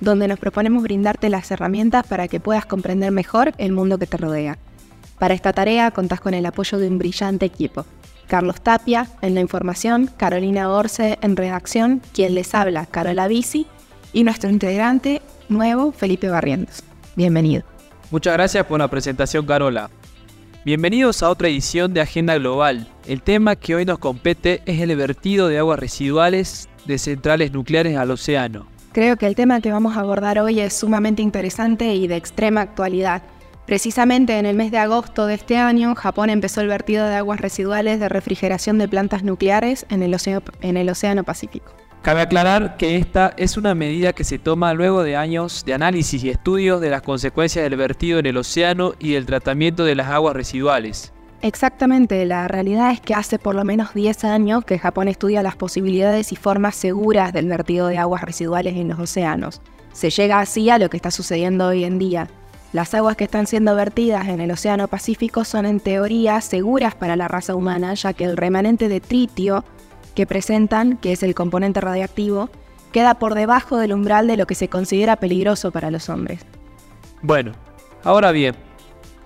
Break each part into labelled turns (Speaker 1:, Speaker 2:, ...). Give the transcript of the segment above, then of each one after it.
Speaker 1: donde nos proponemos brindarte las herramientas para que puedas comprender mejor el mundo que te rodea. Para esta tarea contás con el apoyo de un brillante equipo. Carlos Tapia en la información, Carolina Orce en redacción, quien les habla, Carola Bici, y nuestro integrante nuevo, Felipe Barrientos. Bienvenido.
Speaker 2: Muchas gracias por la presentación, Carola. Bienvenidos a otra edición de Agenda Global. El tema que hoy nos compete es el vertido de aguas residuales de centrales nucleares al océano.
Speaker 1: Creo que el tema que vamos a abordar hoy es sumamente interesante y de extrema actualidad. Precisamente en el mes de agosto de este año, Japón empezó el vertido de aguas residuales de refrigeración de plantas nucleares en el, océano, en el Océano Pacífico.
Speaker 2: Cabe aclarar que esta es una medida que se toma luego de años de análisis y estudios de las consecuencias del vertido en el océano y del tratamiento de las aguas residuales.
Speaker 1: Exactamente, la realidad es que hace por lo menos 10 años que Japón estudia las posibilidades y formas seguras del vertido de aguas residuales en los océanos. Se llega así a lo que está sucediendo hoy en día. Las aguas que están siendo vertidas en el Océano Pacífico son en teoría seguras para la raza humana, ya que el remanente de tritio que presentan, que es el componente radiactivo, queda por debajo del umbral de lo que se considera peligroso para los hombres.
Speaker 2: Bueno, ahora bien,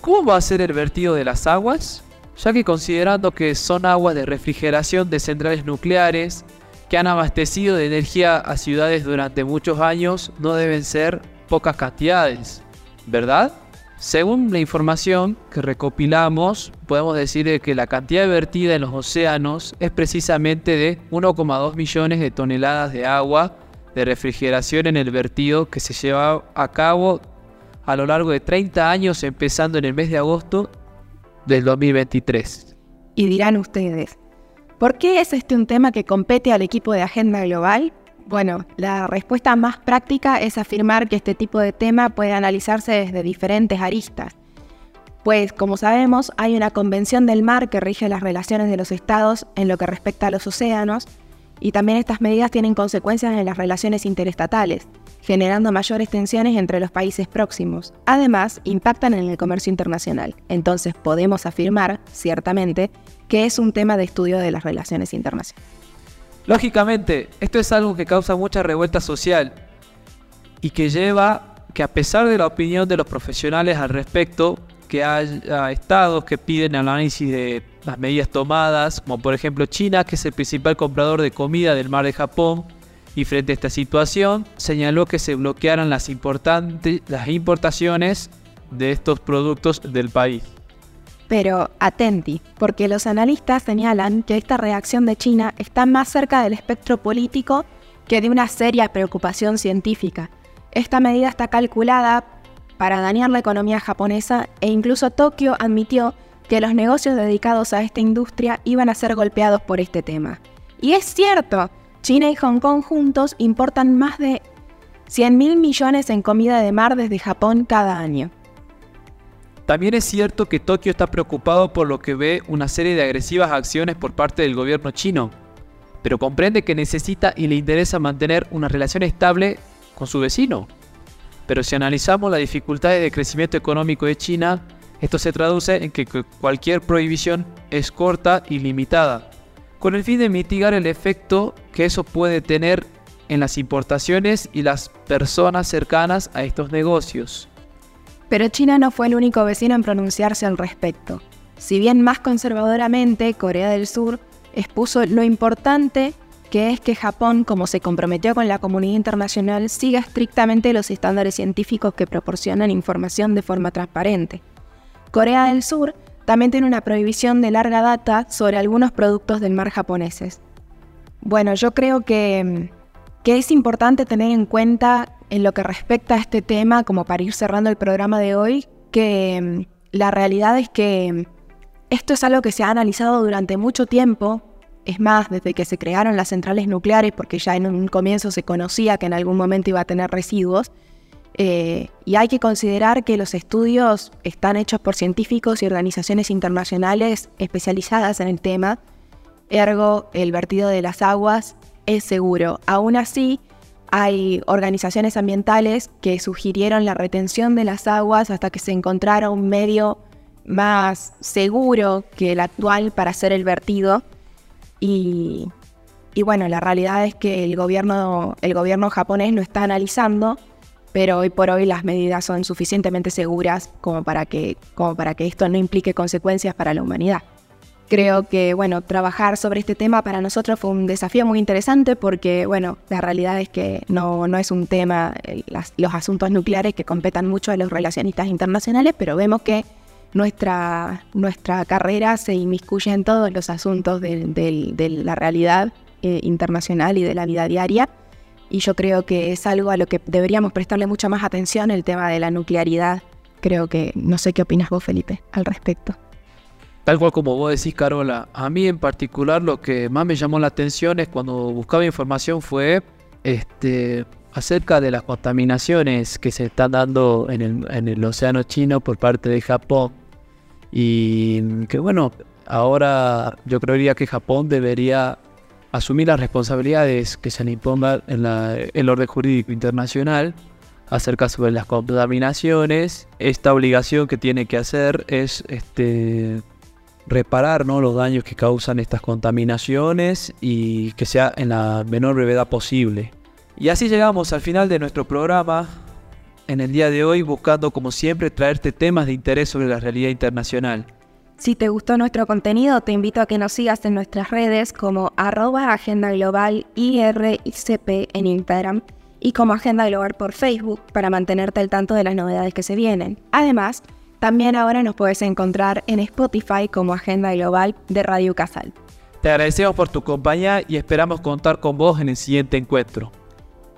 Speaker 2: ¿Cómo va a ser el vertido de las aguas? Ya que considerando que son aguas de refrigeración de centrales nucleares que han abastecido de energía a ciudades durante muchos años, no deben ser pocas cantidades, ¿verdad? Según la información que recopilamos, podemos decir que la cantidad vertida en los océanos es precisamente de 1,2 millones de toneladas de agua de refrigeración en el vertido que se lleva a cabo a lo largo de 30 años, empezando en el mes de agosto del 2023.
Speaker 1: Y dirán ustedes, ¿por qué es este un tema que compete al equipo de Agenda Global? Bueno, la respuesta más práctica es afirmar que este tipo de tema puede analizarse desde diferentes aristas. Pues, como sabemos, hay una convención del mar que rige las relaciones de los estados en lo que respecta a los océanos, y también estas medidas tienen consecuencias en las relaciones interestatales generando mayores tensiones entre los países próximos. Además, impactan en el comercio internacional. Entonces podemos afirmar, ciertamente, que es un tema de estudio de las relaciones internacionales.
Speaker 2: Lógicamente, esto es algo que causa mucha revuelta social y que lleva que a pesar de la opinión de los profesionales al respecto, que haya estados que piden análisis de las medidas tomadas, como por ejemplo China, que es el principal comprador de comida del mar de Japón, y frente a esta situación señaló que se bloquearan las, las importaciones de estos productos del país.
Speaker 1: Pero atenti, porque los analistas señalan que esta reacción de China está más cerca del espectro político que de una seria preocupación científica. Esta medida está calculada para dañar la economía japonesa e incluso Tokio admitió que los negocios dedicados a esta industria iban a ser golpeados por este tema. Y es cierto, China y Hong Kong juntos importan más de 100 mil millones en comida de mar desde Japón cada año.
Speaker 2: También es cierto que Tokio está preocupado por lo que ve una serie de agresivas acciones por parte del gobierno chino, pero comprende que necesita y le interesa mantener una relación estable con su vecino. Pero si analizamos las dificultades de crecimiento económico de China, esto se traduce en que cualquier prohibición es corta y limitada, con el fin de mitigar el efecto que eso puede tener en las importaciones y las personas cercanas a estos negocios.
Speaker 1: Pero China no fue el único vecino en pronunciarse al respecto. Si bien más conservadoramente, Corea del Sur expuso lo importante que es que Japón, como se comprometió con la comunidad internacional, siga estrictamente los estándares científicos que proporcionan información de forma transparente. Corea del Sur también tiene una prohibición de larga data sobre algunos productos del mar japoneses. Bueno, yo creo que, que es importante tener en cuenta en lo que respecta a este tema, como para ir cerrando el programa de hoy, que mm, la realidad es que mm, esto es algo que se ha analizado durante mucho tiempo, es más, desde que se crearon las centrales nucleares, porque ya en un comienzo se conocía que en algún momento iba a tener residuos, Eh, y hay que considerar que los estudios están hechos por científicos y organizaciones internacionales especializadas en el tema, ergo el vertido de las aguas es seguro. Aún así, hay organizaciones ambientales que sugirieron la retención de las aguas hasta que se encontrara un medio más seguro que el actual para hacer el vertido. Y, bueno, la realidad es que el gobierno, el gobierno japonés lo está analizando, pero hoy por hoy las medidas son suficientemente seguras como para que, como para que esto no implique consecuencias para la humanidad. Creo que, bueno, trabajar sobre este tema para nosotros fue un desafío muy interesante porque, bueno, la realidad es que no, no es un tema, eh, los asuntos nucleares que competan mucho a los relacionistas internacionales, pero vemos que nuestra, nuestra carrera se inmiscuye en todos los asuntos de, la realidad eh, internacional y de la vida diaria. Y yo creo que es algo a lo que deberíamos prestarle mucha más atención, el tema de la nuclearidad. Creo que, no sé qué opinas vos, Felipe, al respecto.
Speaker 2: Tal cual como vos decís, Carola, a mí en particular lo que más me llamó la atención es cuando buscaba información fue este, acerca de las contaminaciones que se están dando en el, océano chino por parte de Japón. Y que bueno, ahora yo creería que Japón debería asumir las responsabilidades que se le impongan en el orden jurídico internacional acerca sobre las contaminaciones. Esta obligación que tiene que hacer es este, reparar ¿no? los daños que causan estas contaminaciones y que sea en la menor brevedad posible. Y así llegamos al final de nuestro programa en el día de hoy buscando como siempre traerte temas de interés sobre la realidad internacional.
Speaker 1: Si te gustó nuestro contenido, te invito a que nos sigas en nuestras redes como arroba Agenda Global IRICP en Instagram y como Agenda Global por Facebook para mantenerte al tanto de las novedades que se vienen. Además, también ahora nos puedes encontrar en Spotify como Agenda Global de Radio Casal.
Speaker 2: Te agradecemos por tu compañía y esperamos contar con vos en el siguiente encuentro.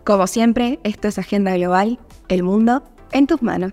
Speaker 1: Como siempre, esto es Agenda Global, el mundo en tus manos.